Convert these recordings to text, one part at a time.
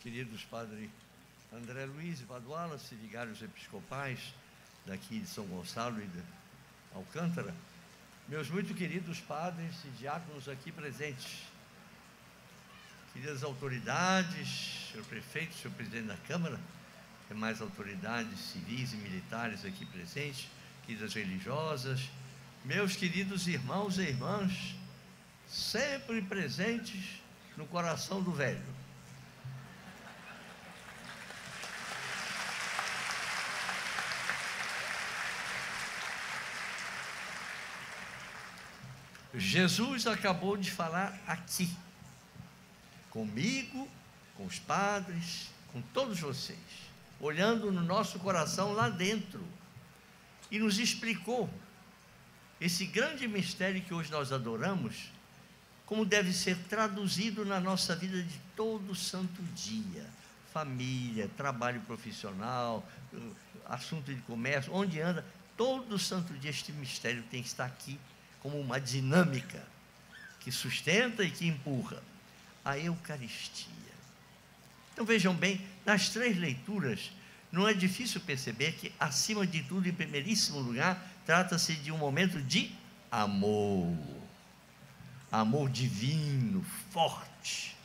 queridos Padre André Luiz e Padre Wallace, vigários episcopais daqui de São Gonçalo e de Alcântara, meus muito queridos padres e diáconos aqui presentes, queridas autoridades, senhor prefeito, senhor presidente da Câmara, demais autoridades civis e militares aqui presentes, queridas religiosas, meus queridos irmãos e irmãs, sempre presentes no coração do velho. Jesus acabou de falar aqui, comigo, com os padres, com todos vocês, olhando no nosso coração lá dentro, e nos explicou esse grande mistério que hoje nós adoramos, como deve ser traduzido na nossa vida de todo santo dia. Família, trabalho profissional, assunto de comércio, onde anda, todo santo dia este mistério tem que estar aqui como uma dinâmica que sustenta e que empurra a Eucaristia. Então vejam bem, nas três leituras, não é difícil perceber que, acima de tudo, em primeiríssimo lugar, trata-se de um momento de amor. Amor divino, forte,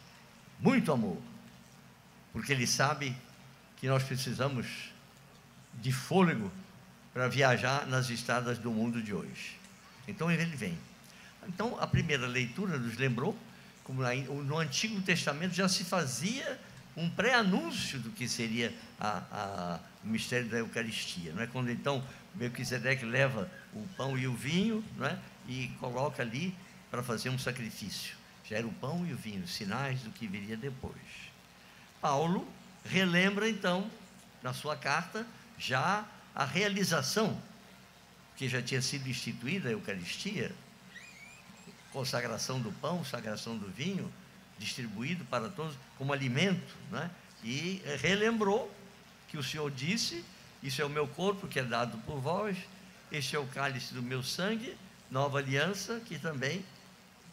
muito amor. Porque ele sabe que nós precisamos de fôlego para viajar nas estradas do mundo de hoje. Então ele vem. Então a primeira leitura nos lembrou como no Antigo Testamento já se fazia um pré-anúncio do que seria a, a, o mistério da Eucaristia. Não é? Quando então Melquisedeque leva o pão e o vinho não é? e coloca ali para fazer um sacrifício. Já era o pão e o vinho, sinais do que viria depois. Paulo relembra então, na sua carta, já a realização que já tinha sido instituída a Eucaristia, consagração do pão, consagração do vinho, distribuído para todos como alimento, né? e relembrou que o Senhor disse: Isso é o meu corpo que é dado por vós, este é o cálice do meu sangue, nova aliança, que também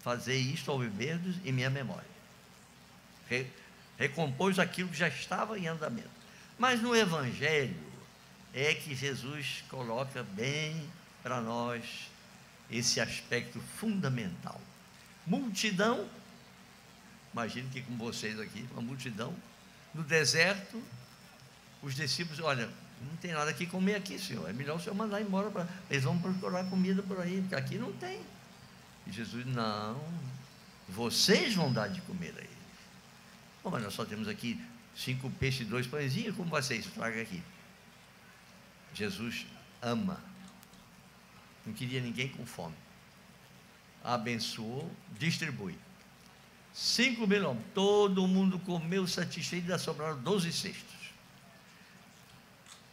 fazei isto ao beber em minha memória. Re, recompôs aquilo que já estava em andamento. Mas no Evangelho, é que Jesus coloca bem para nós esse aspecto fundamental. Multidão, imagino que com vocês aqui, uma multidão, no deserto, os discípulos, olha, não tem nada que comer aqui, senhor, é melhor o senhor mandar embora, para eles vão procurar comida por aí, porque aqui não tem. E Jesus, não, vocês vão dar de comer a eles. Bom, mas nós só temos aqui cinco peixes e dois pãezinhos, como vai ser isso? Traga aqui. Jesus ama. Não queria ninguém com fome. Abençoou, distribui. Cinco mil homens, todo mundo comeu satisfeito e sobraram doze cestos.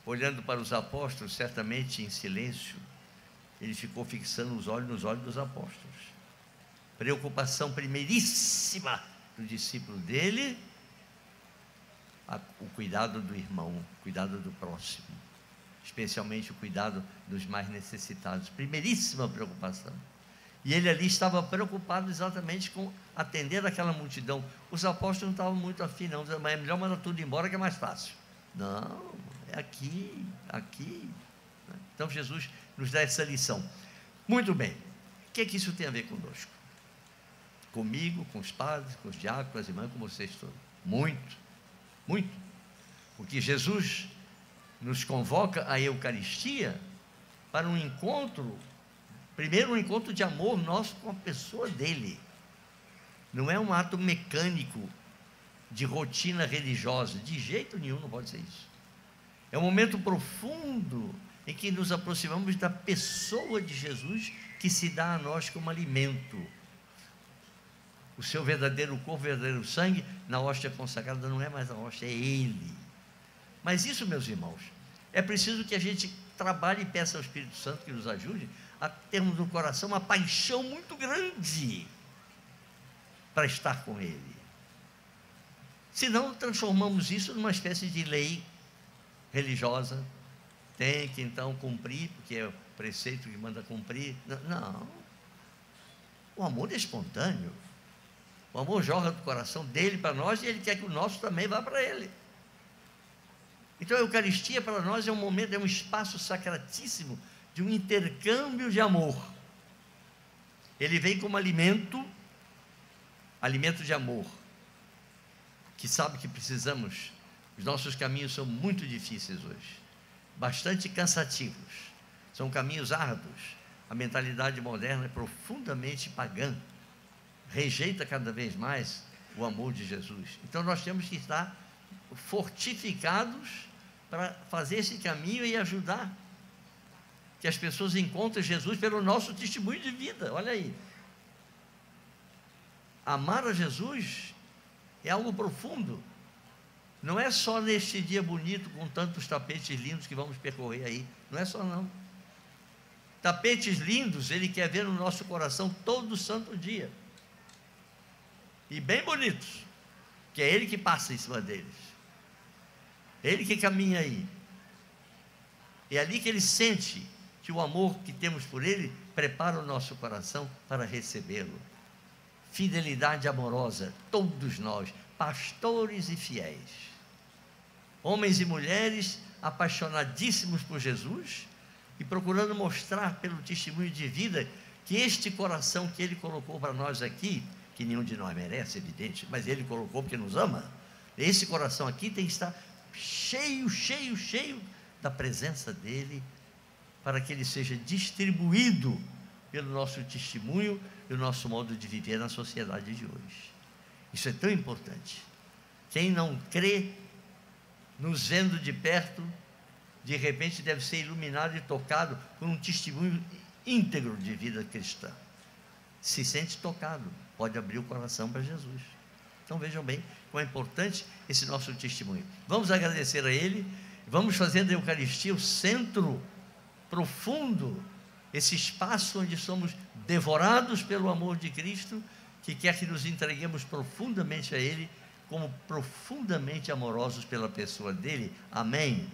Olhando para os apóstolos, certamente em silêncio, ele ficou fixando os olhos nos olhos dos apóstolos. Preocupação primeiríssima do discípulo dele, o cuidado do irmão, o cuidado do próximo especialmente o cuidado dos mais necessitados. Primeiríssima preocupação. E ele ali estava preocupado exatamente com atender aquela multidão. Os apóstolos não estavam muito afim, não. Mas é melhor mandar tudo embora que é mais fácil. Não, é aqui, aqui. Então Jesus nos dá essa lição. Muito bem. O que é que isso tem a ver conosco? Comigo, com os padres, com os diáconos, com as irmãs, com vocês todos. Muito, muito. Porque Jesus nos convoca à Eucaristia para um encontro, primeiro um encontro de amor nosso com a pessoa dele. Não é um ato mecânico de rotina religiosa, de jeito nenhum não pode ser isso. É um momento profundo em que nos aproximamos da pessoa de Jesus que se dá a nós como alimento. O seu verdadeiro corpo, verdadeiro sangue, na hóstia consagrada não é mais a hóstia, é Ele. Mas isso, meus irmãos, é preciso que a gente trabalhe e peça ao Espírito Santo que nos ajude a termos no coração uma paixão muito grande para estar com Ele. Senão, transformamos isso numa espécie de lei religiosa. Tem que então cumprir, porque é o preceito que manda cumprir. Não. O amor é espontâneo. O amor jorra do coração dele para nós e ele quer que o nosso também vá para ele. Então a Eucaristia para nós é um momento, é um espaço sacratíssimo de um intercâmbio de amor. Ele vem como alimento, alimento de amor, que sabe que precisamos. Os nossos caminhos são muito difíceis hoje, bastante cansativos, são caminhos árduos. A mentalidade moderna é profundamente pagã, rejeita cada vez mais o amor de Jesus. Então nós temos que estar fortificados para fazer esse caminho e ajudar que as pessoas encontrem Jesus pelo nosso testemunho de vida. Olha aí. Amar a Jesus é algo profundo. Não é só neste dia bonito com tantos tapetes lindos que vamos percorrer aí. Não é só não. Tapetes lindos ele quer ver no nosso coração todo santo dia. E bem bonitos. Que é ele que passa em cima deles. Ele que caminha aí. É ali que ele sente que o amor que temos por ele prepara o nosso coração para recebê-lo. Fidelidade amorosa, todos nós, pastores e fiéis, homens e mulheres apaixonadíssimos por Jesus e procurando mostrar pelo testemunho de vida que este coração que ele colocou para nós aqui, que nenhum de nós merece, evidente, mas ele colocou porque nos ama, esse coração aqui tem que estar cheio, cheio, cheio da presença dEle, para que ele seja distribuído pelo nosso testemunho e o nosso modo de viver na sociedade de hoje. Isso é tão importante. Quem não crê, nos vendo de perto, de repente deve ser iluminado e tocado por um testemunho íntegro de vida cristã. Se sente tocado, pode abrir o coração para Jesus. Então vejam bem como é importante esse nosso testemunho. Vamos agradecer a Ele, vamos fazer da Eucaristia o centro profundo, esse espaço onde somos devorados pelo amor de Cristo, que quer que nos entreguemos profundamente a Ele, como profundamente amorosos pela pessoa dele. Amém.